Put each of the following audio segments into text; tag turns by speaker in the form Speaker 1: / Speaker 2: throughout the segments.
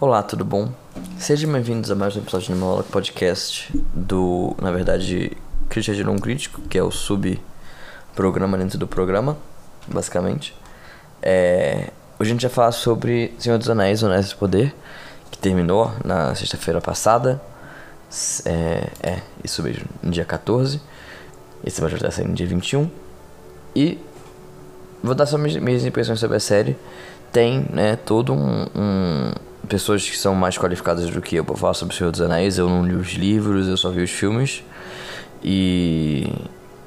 Speaker 1: Olá, tudo bom? Sejam bem-vindos a mais um episódio do meu podcast do, na verdade, Crítica de Não Crítico, que é o sub-programa dentro do programa, basicamente. É, hoje a gente vai falar sobre Senhor dos Anéis, Anéis do Poder, que terminou na sexta-feira passada. É, é, isso mesmo, no dia 14. Esse vai estar saindo no dia 21. E vou dar só minhas, minhas impressões sobre a série. Tem, né, todo um, um pessoas que são mais qualificadas do que eu para falar sobre o Senhor dos Anéis. Eu não li os livros, eu só vi os filmes. E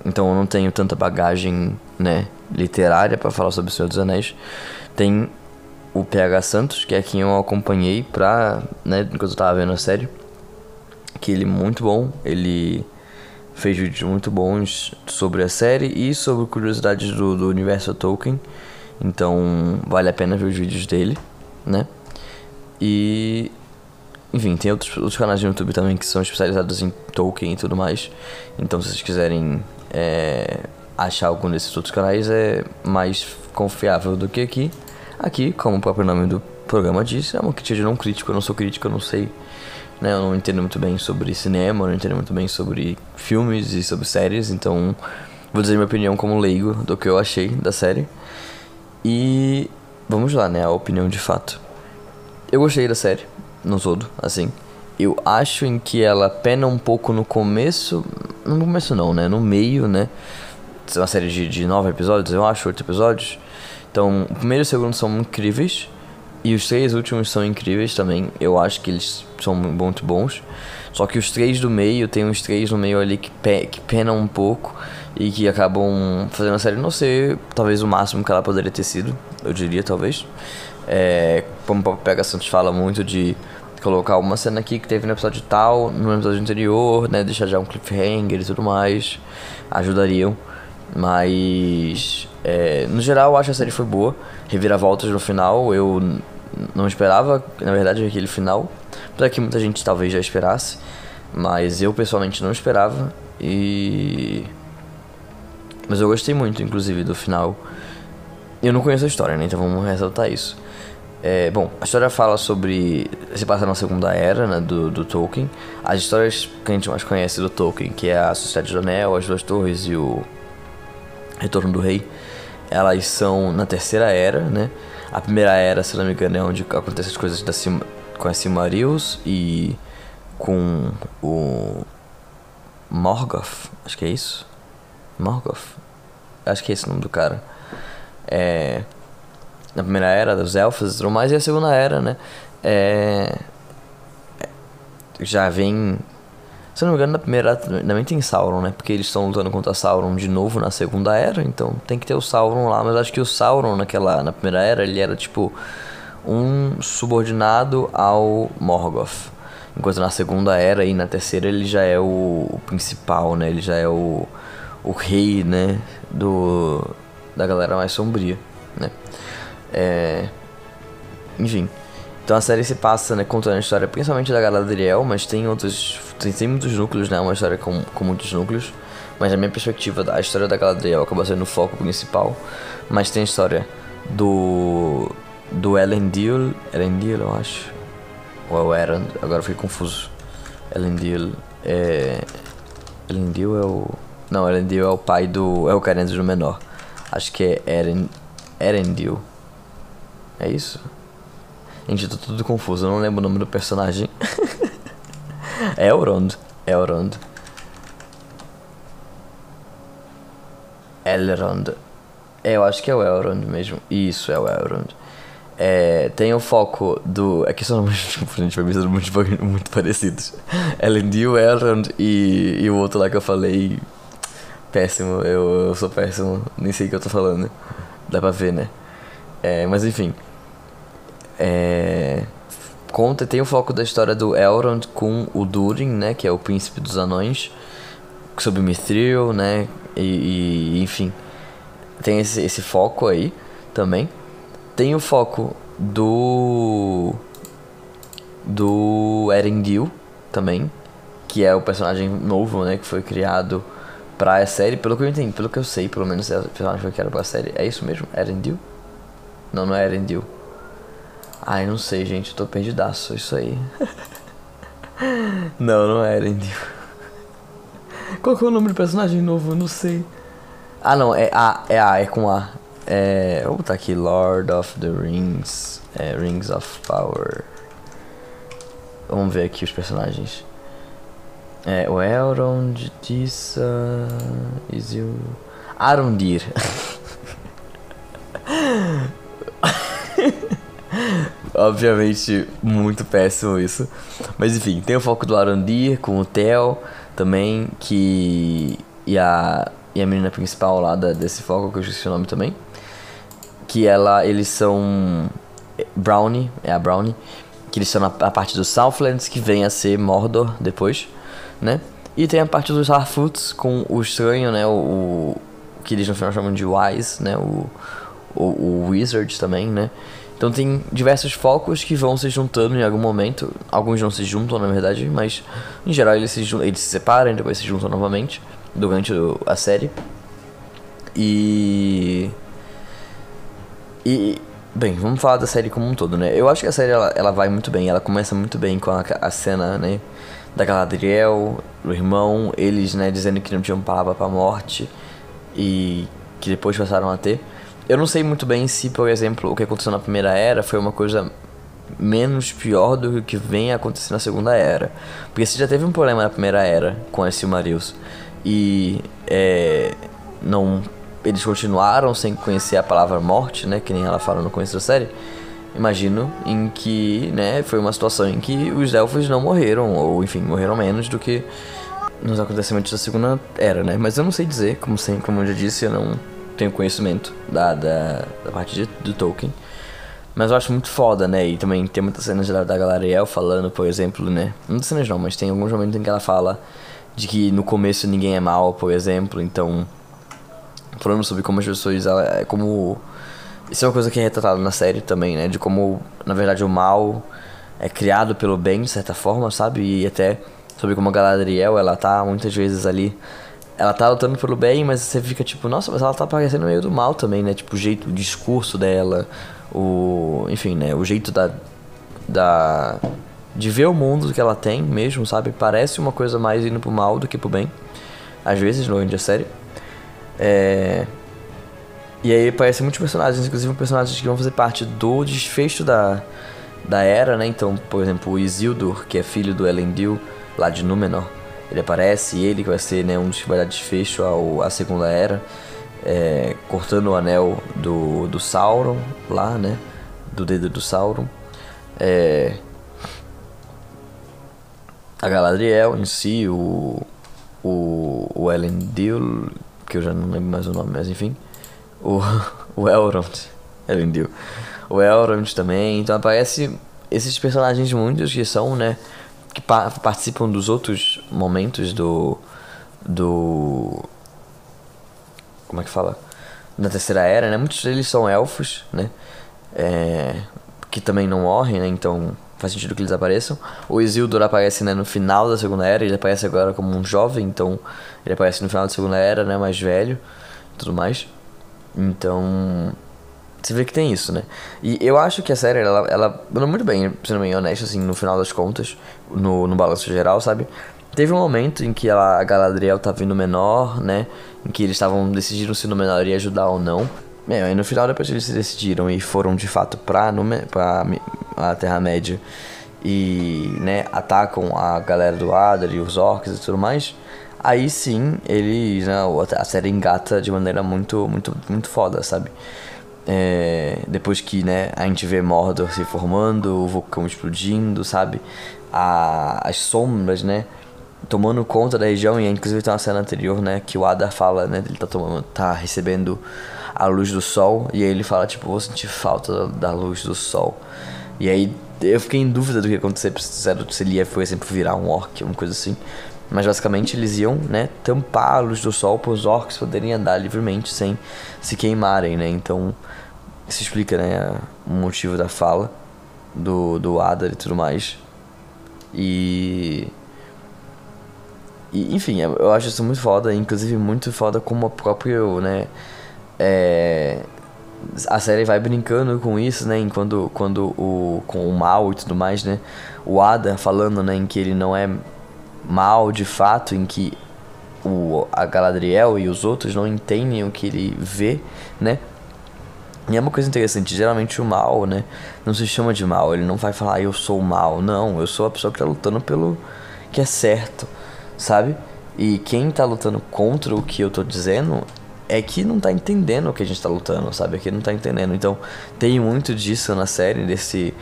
Speaker 1: então eu não tenho tanta bagagem, né, literária para falar sobre o Senhor dos Anéis. Tem o PH Santos, que é quem eu acompanhei pra, né, enquanto eu tava vendo a série. Que ele é muito bom, ele fez vídeos muito bons sobre a série e sobre curiosidades do, do universo Tolkien. Então vale a pena ver os vídeos dele, né? E. Enfim, tem outros, outros canais no YouTube também que são especializados em Tolkien e tudo mais. Então, se vocês quiserem é, achar algum desses outros canais, é mais confiável do que aqui. Aqui, como o próprio nome do programa diz, é uma crítica de não crítico. Eu não sou crítico, eu não sei. Né, eu não entendo muito bem sobre cinema, eu não entendo muito bem sobre filmes e sobre séries. Então, vou dizer minha opinião como leigo do que eu achei da série. E vamos lá, né? A opinião de fato. Eu gostei da série, no todo, assim. Eu acho em que ela pena um pouco no começo. No começo não, né? No meio, né? É uma série de, de nove episódios, eu acho, oito episódios. Então, o primeiro e o segundo são incríveis. E os três últimos são incríveis também. Eu acho que eles são muito bons. Só que os três do meio, tem uns três no meio ali que, pe que penam um pouco. E que acabam fazendo a série não ser talvez o máximo que ela poderia ter sido. Eu diria, talvez. É, como o Pega Santos fala muito de colocar uma cena aqui que teve no episódio tal, no episódio anterior, né? Deixar já um cliffhanger e tudo mais. Ajudariam. Mas é, no geral eu acho que a série foi boa. Reviravoltas no final, eu não esperava, na verdade, aquele final. Apesar que muita gente talvez já esperasse. Mas eu pessoalmente não esperava. E. Mas eu gostei muito, inclusive, do final. Eu não conheço a história, né? Então vamos ressaltar isso. É, bom, a história fala sobre. se passa na Segunda Era né, do, do Tolkien. As histórias que a gente mais conhece do Tolkien, que é a Sociedade do Anel, as Duas Torres e o Retorno do Rei, elas são na Terceira Era, né? A Primeira Era, se não me engano, é onde acontecem as coisas da com a Silmarils e com o Morgoth, acho que é isso? Morgoth? Acho que é esse o nome do cara. É na primeira era dos elfos e tudo mais, e a segunda era, né? É, já vem. Se eu não me engano, na primeira era também tem Sauron, né? Porque eles estão lutando contra Sauron de novo na segunda era, então tem que ter o Sauron lá. Mas acho que o Sauron naquela, na primeira era, ele era tipo um subordinado ao Morgoth. Enquanto na segunda era e na terceira ele já é o principal, né? Ele já é o, o rei, né? Do, da galera mais sombria, né? É... Enfim. Então a série se passa, né, contando a história principalmente da Galadriel, mas tem outros. Tem, tem muitos núcleos, né? Uma história com, com muitos núcleos. Mas na minha perspectiva, a história da Galadriel acaba sendo o foco principal. Mas tem a história do. do Elendil. Elendil, eu acho. Ou é o Erend, agora fiquei confuso. Elendil é. Elendil é o. Não, Elendil é o pai do. É o Carenzo do menor. Acho que é Eren, Erendil. É isso? Gente, eu tô tudo confuso, eu não lembro o nome do personagem. Elrond. Elrond. Elrond. É, eu acho que é o Elrond mesmo. Isso, é o Elrond. É, tem o foco do. É que são nomes gente vai ser muito, muito parecidos. Elendil, Elrond e, e o outro lá que eu falei. Péssimo, eu, eu sou péssimo, nem sei o que eu tô falando. Dá pra ver, né? É, mas enfim. É, conta, tem o foco da história do Elrond com o Durin, né? Que é o príncipe dos anões. Sobre Mithril, né? E, e, enfim. Tem esse, esse foco aí também. Tem o foco do. Do Erendil também. Que é o personagem novo, né? Que foi criado pra série. Pelo que eu entendi, pelo que eu sei, pelo menos é o personagem que foi criado pra série. É isso mesmo? Erendil? Não, não é Erendil. Ai, não sei, gente, eu tô perdidaço, isso aí. não, não é Elendil. Qual que é o nome do personagem novo? Eu não sei. Ah, não, é A, é A, é com A. É, vou botar aqui Lord of the Rings, é, Rings of Power. Vamos ver aqui os personagens. É, o Elrond, Tissa, Isil... Arondir. Obviamente, muito péssimo isso. Mas enfim, tem o foco do Arondir com o Theo também, que. E a, e a menina principal lá da, desse foco, que eu esqueci o nome também. Que ela, eles são. Brownie, é a Brownie. Que eles são na, a parte dos Southlands, que vem a ser Mordor depois, né? E tem a parte dos Harfoots com o estranho, né? O, o que eles no final chamam de Wise, né? O, o, o Wizard também, né? Então tem diversos focos que vão se juntando em algum momento. Alguns não se juntam, na verdade, mas em geral eles se, eles se separam depois se juntam novamente durante a série. E. E. Bem, vamos falar da série como um todo, né? Eu acho que a série ela, ela vai muito bem, ela começa muito bem com a, a cena, né? Da Galadriel, do irmão, eles, né, dizendo que não tinham palavra pra morte e que depois passaram a ter. Eu não sei muito bem se, por exemplo, o que aconteceu na primeira era foi uma coisa menos pior do que o que vem acontecer na segunda era. Porque se já teve um problema na primeira era com as Silmarils e é, não eles continuaram sem conhecer a palavra morte, né, que nem ela fala no começo da série. Imagino em que, né, foi uma situação em que os elfos não morreram ou enfim, morreram menos do que nos acontecimentos da segunda era, né? Mas eu não sei dizer, como sempre, como eu já disse, eu não tenho conhecimento da, da, da parte de, do Tolkien. Mas eu acho muito foda, né? E também tem muitas cenas da, da Galariel falando, por exemplo, né? Muitas cenas não, mas tem alguns momentos em que ela fala de que no começo ninguém é mal, por exemplo. Então, falando sobre como as pessoas, como... Isso é uma coisa que é retratada na série também, né? De como, na verdade, o mal é criado pelo bem, de certa forma, sabe? E até sobre como a Galadriel, ela tá muitas vezes ali ela tá lutando pelo bem, mas você fica tipo, nossa, mas ela tá parecendo meio do mal também, né? Tipo, o jeito, o discurso dela, o. Enfim, né? O jeito da. da de ver o mundo que ela tem mesmo, sabe? Parece uma coisa mais indo pro mal do que pro bem. Às vezes, longe a série. É. E aí aparecem muitos personagens, inclusive personagens que vão fazer parte do desfecho da, da era, né? Então, por exemplo, o Isildur, que é filho do Elendil, lá de Númenor ele aparece, ele que vai ser né, um dos que vai dar desfecho ao, à Segunda Era, é, cortando o anel do, do Sauron lá, né? Do dedo do Sauron. É, a Galadriel em si, o, o, o Elendil, que eu já não lembro mais o nome, mas enfim. O, o Elrond, Elendil. O Elrond também, então aparece esses personagens muitos que são, né? que pa participam dos outros momentos do. do. Como é que fala? Da terceira era, né? Muitos deles são elfos, né? É, que também não morrem, né? Então faz sentido que eles apareçam. O Isildur aparece né, no final da segunda era, ele aparece agora como um jovem, então ele aparece no final da segunda era, né? Mais velho tudo mais. Então você vê que tem isso, né? E eu acho que a série, ela, ela ela muito bem, sendo bem honesto, assim, no final das contas, no, no balanço geral, sabe? Teve um momento em que ela, a Galadriel tava vindo menor, né? Em que eles estavam decidindo se no menor ia ajudar ou não. É, aí no final, depois eles se decidiram e foram de fato pra, pra a Terra-média e, né, atacam a galera do Adar e os orcs e tudo mais. Aí sim, eles, né, a série engata de maneira muito, muito, muito foda, sabe? É, depois que né, a gente vê Mordor se formando, o vulcão explodindo, sabe? A, as sombras, né? Tomando conta da região, e inclusive tem uma cena anterior, né? Que o Adar fala, né? Ele tá, tomando, tá recebendo a luz do sol, e aí ele fala, tipo, vou sentir falta da, da luz do sol. E aí eu fiquei em dúvida do que ia acontecer, se ele ia, por exemplo, virar um orc, uma coisa assim. Mas basicamente eles iam, né, tampar a luz do sol para os orcs poderem andar livremente sem se queimarem, né? Então isso explica, né, o motivo da fala do, do Adar e tudo mais. E. E, enfim, eu acho isso muito foda, inclusive muito foda como o próprio, né? É, a série vai brincando com isso, né? Enquanto quando o com o mal e tudo mais, né? O Ada falando, né, em que ele não é mal de fato, em que o a Galadriel e os outros não entendem o que ele vê, né? E é uma coisa interessante, geralmente o mal, né, não se chama de mal, ele não vai falar eu sou o mal, não, eu sou a pessoa que tá lutando pelo que é certo, sabe? E quem tá lutando contra o que eu tô dizendo é que não tá entendendo o que a gente tá lutando, sabe? É que não tá entendendo. Então, tem muito disso na série, desse,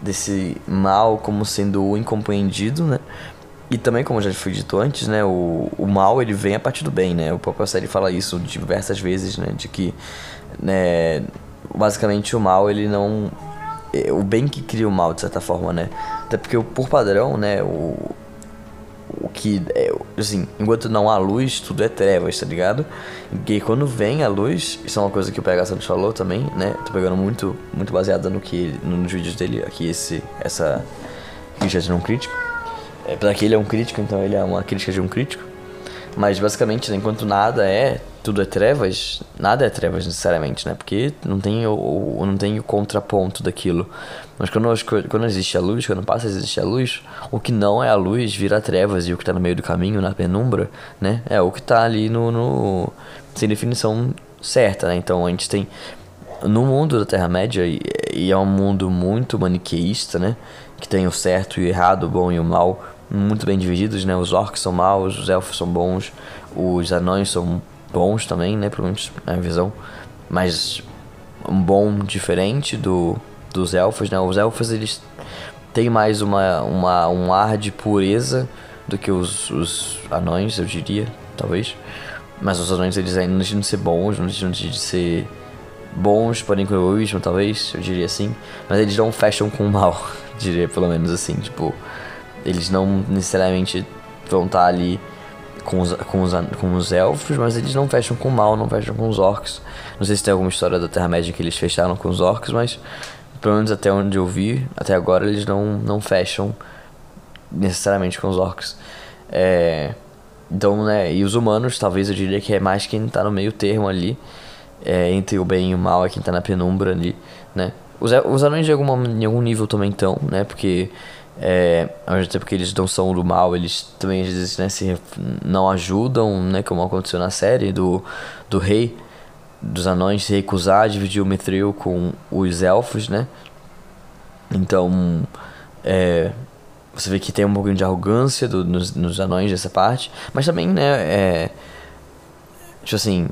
Speaker 1: desse mal como sendo o incompreendido, né? E também, como já foi dito antes, né? O, o mal, ele vem a partir do bem, né? O próprio série fala isso diversas vezes, né? De que, né? Basicamente, o mal, ele não... É o bem que cria o mal, de certa forma, né? Até porque, por padrão, né? O, o que é, assim, enquanto não há luz, tudo é trevas, tá ligado? E quando vem a luz, isso é uma coisa que o PH Santos falou também, né? Tô pegando muito, muito baseada no que nos vídeos dele aqui esse essa de um crítico. É, apesar que ele é um crítico, então ele é uma crítica de um crítico. Mas basicamente, né, enquanto nada é, tudo é trevas, nada é trevas necessariamente, né? Porque não tem o, o não tem o contraponto daquilo. Mas quando, quando existe a luz, quando passa a existir a luz, o que não é a luz vira trevas e o que está no meio do caminho, na penumbra, né? É o que está ali no, no sem definição certa, né? Então a gente tem no mundo da Terra-média, e, e é um mundo muito maniqueísta, né? Que tem o certo e o errado, o bom e o mal, muito bem divididos, né? Os orcs são maus, os elfos são bons, os anões são bons também, né? Pelo menos na visão. Mas um bom diferente do, dos elfos, né? Os elfos, eles têm mais uma, uma, um ar de pureza do que os, os anões, eu diria, talvez. Mas os anões, eles ainda não deixam de ser bons, não deixam de ser bons, porém com egoísmo, talvez, eu diria assim. Mas eles não fecham com o mal, diria pelo menos assim, tipo... Eles não necessariamente vão estar ali com os, com, os, com os elfos, mas eles não fecham com o mal, não fecham com os orcs. Não sei se tem alguma história da Terra-média que eles fecharam com os orcs, mas pelo menos até onde eu vi, até agora eles não, não fecham necessariamente com os orcs. É, então, né, e os humanos, talvez eu diria que é mais quem tá no meio termo ali, é, entre o bem e o mal, é quem tá na penumbra ali, né. Os, os anões de alguma, em algum nível também estão, né, porque é, ao mesmo tempo que eles não são do mal, eles também às vezes né, se não ajudam, né, como aconteceu na série do, do rei dos anões se recusar a dividir o Mithril com os elfos, né? Então, é, você vê que tem um pouquinho de arrogância do, nos, nos anões dessa parte, mas também, né, é, tipo assim,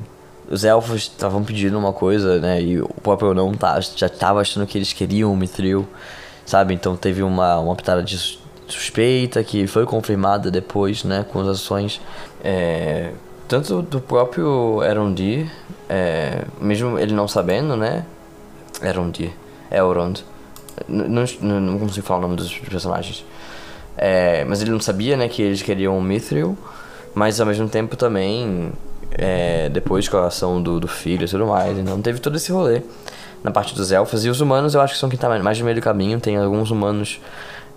Speaker 1: os elfos estavam pedindo uma coisa, né, e o próprio anão tá, já estava achando que eles queriam o Mithril, sabe? Então teve uma, uma pitada de suspeita que foi confirmada depois, né, com as ações é, tanto do próprio Elrond, é, mesmo ele não sabendo, né? Elrond, Elrond. Não, não, não consigo falar o nome dos personagens. É, mas ele não sabia, né, que eles queriam o Mithril, mas ao mesmo tempo também, é, depois com a ação do, do filho e tudo mais, então teve todo esse rolê na parte dos elfos. E os humanos eu acho que são quem tá mais no meio do caminho. Tem alguns humanos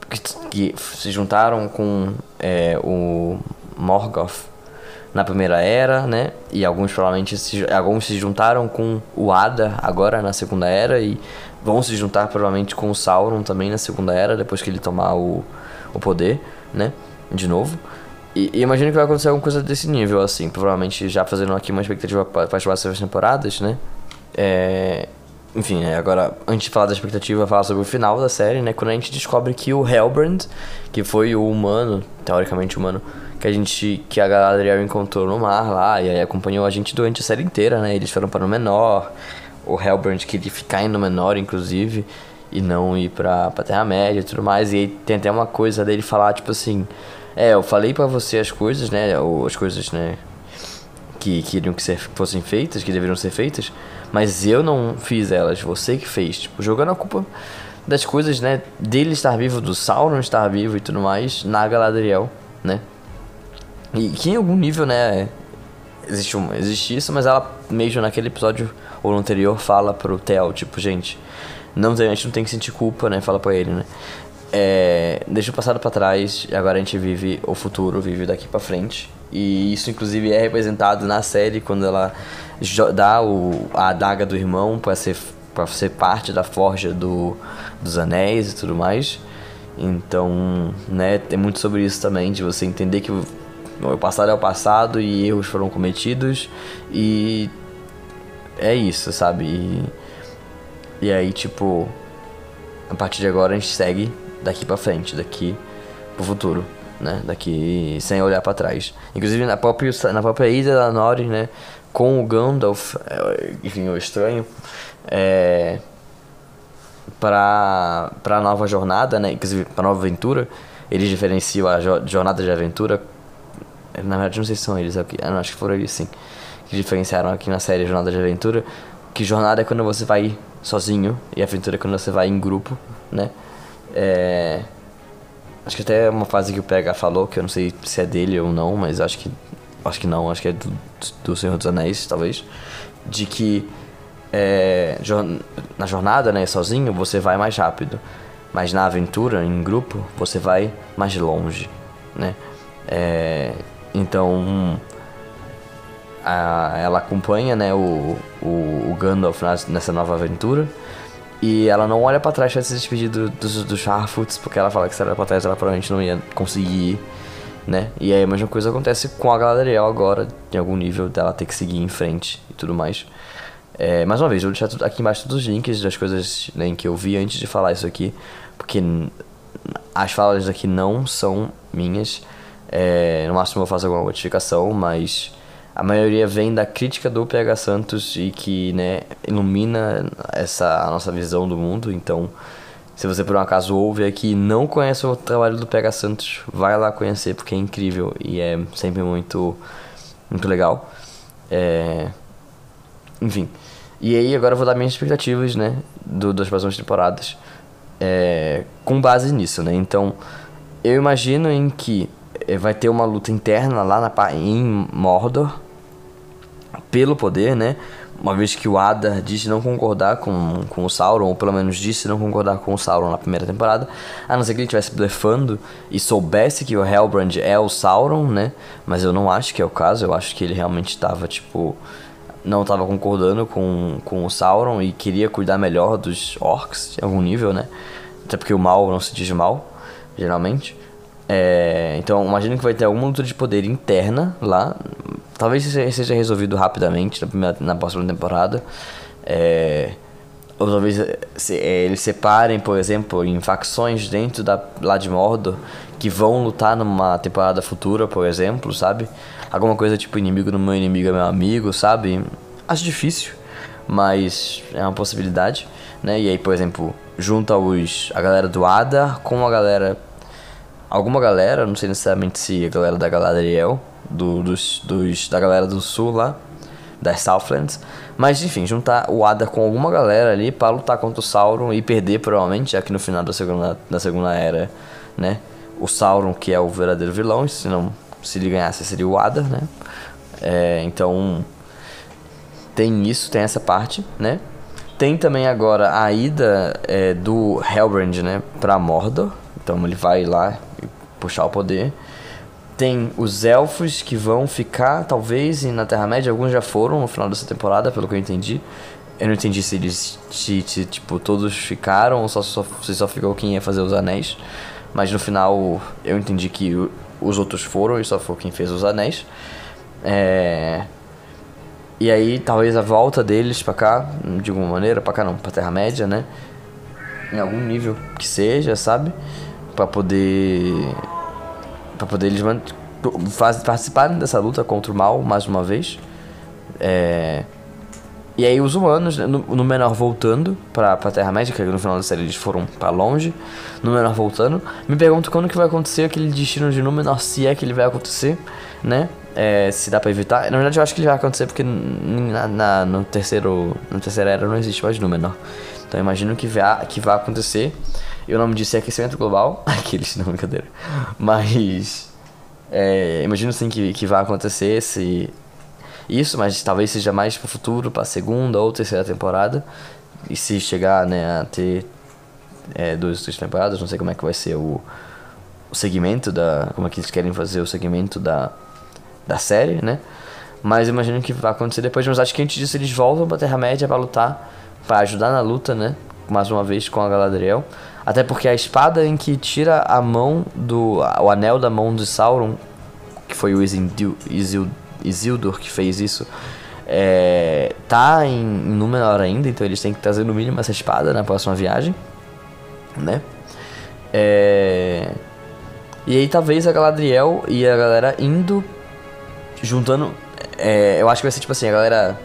Speaker 1: que, que se juntaram com é, o Morgoth na primeira era, né? E alguns provavelmente se, alguns se juntaram com o Ada agora na segunda era e vão se juntar provavelmente com o Sauron também na segunda era depois que ele tomar o, o poder, né? De novo. E, e imagino que vai acontecer alguma coisa desse nível, assim. Provavelmente já fazendo aqui uma expectativa para as próximas temporadas, né? É, enfim, agora, antes de falar da expectativa, falar sobre o final da série, né? Quando a gente descobre que o Hellbrand, que foi o humano, teoricamente humano, que a gente, que a Galadriel encontrou no mar lá, e aí acompanhou a gente durante a série inteira, né? Eles foram para o menor, o Hellbrand queria ficar indo menor, inclusive, e não ir pra, pra Terra-média e tudo mais, e aí tem até uma coisa dele falar, tipo assim, é, eu falei para você as coisas, né? Ou as coisas, né? Que queriam que ser, fossem feitas, que deveriam ser feitas, mas eu não fiz elas, você que fez. Tipo, jogando a culpa das coisas, né? Dele estar vivo, do Sauron estar vivo e tudo mais, na Galadriel, né? E que em algum nível, né? Existe, um, existe isso, mas ela mesmo naquele episódio ou no anterior fala pro Theo, tipo, gente, não, a gente não tem que sentir culpa, né? Fala pra ele, né? É, deixa o passado para trás e agora a gente vive o futuro, vive daqui para frente. E isso, inclusive, é representado na série quando ela dá o, a adaga do irmão para ser, pra ser parte da forja do, dos anéis e tudo mais. Então, né, tem muito sobre isso também, de você entender que o, o passado é o passado e erros foram cometidos e é isso, sabe? E, e aí, tipo, a partir de agora a gente segue daqui para frente, daqui pro futuro, né? Daqui sem olhar para trás. Inclusive na própria, na própria ilha da Nori, né? Com o Gandalf, é, enfim, o estranho, é, para nova jornada, né? Inclusive para nova aventura, eles diferenciam a jornada de aventura. Na verdade, não sei se são eles aqui, não, acho que foram eles sim, que diferenciaram aqui na série Jornada de Aventura. Que jornada é quando você vai sozinho e aventura é quando você vai em grupo, né? É... Acho que até uma fase que o PH falou, que eu não sei se é dele ou não, mas acho que. Acho que não, acho que é do, do Senhor dos Anéis, talvez. De que é, na jornada, né, sozinho, você vai mais rápido. Mas na aventura, em grupo, você vai mais longe, né? É, então, a, ela acompanha, né, o, o, o Gandalf nessa nova aventura. E ela não olha para trás pra se despedir do, dos, dos Harfoots, porque ela fala que se ela olhar pra trás ela provavelmente não ia conseguir ir, né? E aí a mesma coisa acontece com a Galadriel agora, em algum nível dela ter que seguir em frente e tudo mais. É, mais uma vez, eu vou deixar aqui embaixo todos os links das coisas né, que eu vi antes de falar isso aqui, porque as falas aqui não são minhas. É, no máximo eu faço alguma modificação, mas a maioria vem da crítica do PH Santos e que né, ilumina essa a nossa visão do mundo. Então, se você por um acaso ouve aqui e não conhece o trabalho do PH Santos, vai lá conhecer porque é incrível e é sempre muito, muito legal. É... Enfim. E aí agora eu vou dar minhas expectativas, né, do, das próximas temporadas, é, com base nisso, né. Então, eu imagino em que eh, vai ter uma luta interna lá na, em Mordor, pelo poder, né? Uma vez que o Adar disse não concordar com, com o Sauron, ou pelo menos disse não concordar com o Sauron na primeira temporada, a não ser que ele estivesse blefando e soubesse que o Hellbrand é o Sauron, né? Mas eu não acho que é o caso, eu acho que ele realmente estava, tipo, não estava concordando com, com o Sauron e queria cuidar melhor dos orcs, em algum nível, né? Até porque o mal não se diz mal, geralmente. É, então, imagino que vai ter alguma luta de poder interna lá. Talvez seja resolvido rapidamente na, primeira, na próxima temporada. É, ou talvez se, é, eles separem, por exemplo, em facções dentro da, lá de Mordor que vão lutar numa temporada futura, por exemplo, sabe? Alguma coisa tipo inimigo do meu inimigo é meu amigo, sabe? Acho difícil, mas é uma possibilidade, né? E aí, por exemplo, junta os, a galera do Ada com a galera alguma galera, não sei necessariamente se a galera da Galadriel, do, dos, dos, da galera do sul lá, das Southlands. Mas enfim, juntar o Ada com alguma galera ali para lutar contra o Sauron e perder provavelmente, já que no final da segunda, da segunda era, né? O Sauron que é o verdadeiro vilão, se não se ele ganhasse seria o Ada, né? É, então tem isso, tem essa parte, né? Tem também agora a ida é, do Hellbrand, né, pra Mordor. Então ele vai lá puxar o poder. Tem os elfos que vão ficar, talvez, na Terra-média. Alguns já foram no final dessa temporada, pelo que eu entendi. Eu não entendi se eles, se, se tipo, todos ficaram ou só, só, se só ficou quem ia fazer os anéis. Mas no final eu entendi que os outros foram e só foi quem fez os anéis. É... E aí, talvez a volta deles pra cá, de alguma maneira, pra cá não, pra Terra-média, né? Em algum nível que seja, sabe? Pra poder para poder eles faz, participarem dessa luta contra o mal mais uma vez. É... E aí os humanos, no, no menor voltando pra, pra Terra-média, que no final da série eles foram para longe, no menor voltando, me pergunto quando que vai acontecer aquele destino de Númenor, se é que ele vai acontecer, né? É, se dá pra evitar. Na verdade eu acho que ele vai acontecer porque na, na, no terceiro. No terceira era não existe mais Númenor. Então imagino que vai, que acontecer. E o nome disso é aquecimento global. Aqueles, não, brincadeira. Mas. É, imagino sim que, que vai acontecer esse, isso, mas talvez seja mais pro futuro, pra segunda ou terceira temporada. E se chegar né, a ter é, duas, três temporadas. Não sei como é que vai ser o, o segmento da. Como é que eles querem fazer o segmento da, da série, né? Mas imagino que vai acontecer depois. Mas acho que antes disso eles voltam pra Terra-média pra lutar, pra ajudar na luta, né? Mais uma vez com a Galadriel. Até porque a espada em que tira a mão do. o anel da mão de Sauron, que foi o Isildur que fez isso, é, tá em, em Númenor ainda, então eles têm que trazer no mínimo essa espada na próxima viagem, né? É, e aí talvez a Galadriel e a galera indo, juntando é, eu acho que vai ser tipo assim, a galera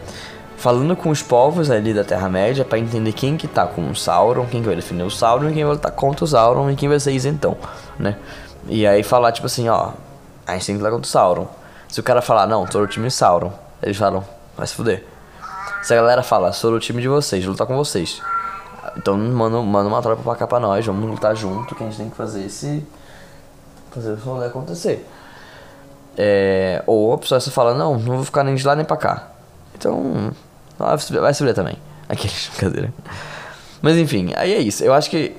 Speaker 1: falando com os povos ali da Terra-média para entender quem que tá com o Sauron, quem que vai defender o Sauron e quem vai lutar contra o Sauron e quem vai ser isentão, né? E aí falar tipo assim, ó, a gente tem que lutar contra o Sauron. Se o cara falar, não, sou o time Sauron, eles falam, vai se fuder. Se a galera fala, sou o time de vocês, vou lutar com vocês. Então manda, manda uma tropa pra cá pra nós, vamos lutar junto, que a gente tem que fazer esse. Fazer o rolê acontecer. É, ou a pessoa só fala, não, não vou ficar nem de lá nem pra cá. Então, vai se ver também. Aquele brincadeira. Mas enfim, aí é isso. Eu acho que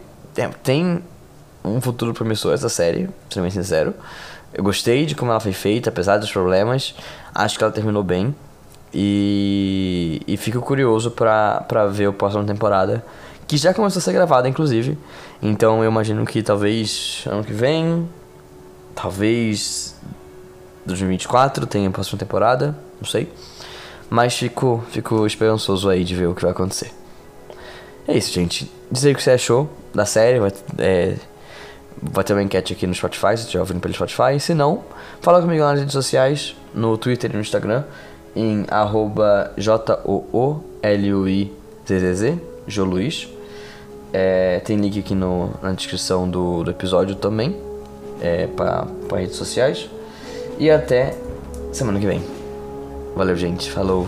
Speaker 1: tem um futuro promissor essa série, pra ser bem sincero. Eu gostei de como ela foi feita, apesar dos problemas. Acho que ela terminou bem. E, e fico curioso pra, pra ver a próxima temporada. Que já começou a ser gravada, inclusive. Então eu imagino que talvez ano que vem. Talvez 2024 tem a próxima temporada, não sei. Mas fico, fico esperançoso aí de ver o que vai acontecer. É isso, gente. Diz aí o que você achou da série. Vai, é, vai ter uma enquete aqui no Spotify, se estiver ouvindo pelo Spotify. Se não, fala comigo nas redes sociais, no Twitter e no Instagram, em arroba J-O-O-L-U-I-Z-Z-Z, Joluiz. É, tem link aqui no, na descrição do, do episódio também, é, para redes sociais. E até semana que vem. Valeu, gente. Falou.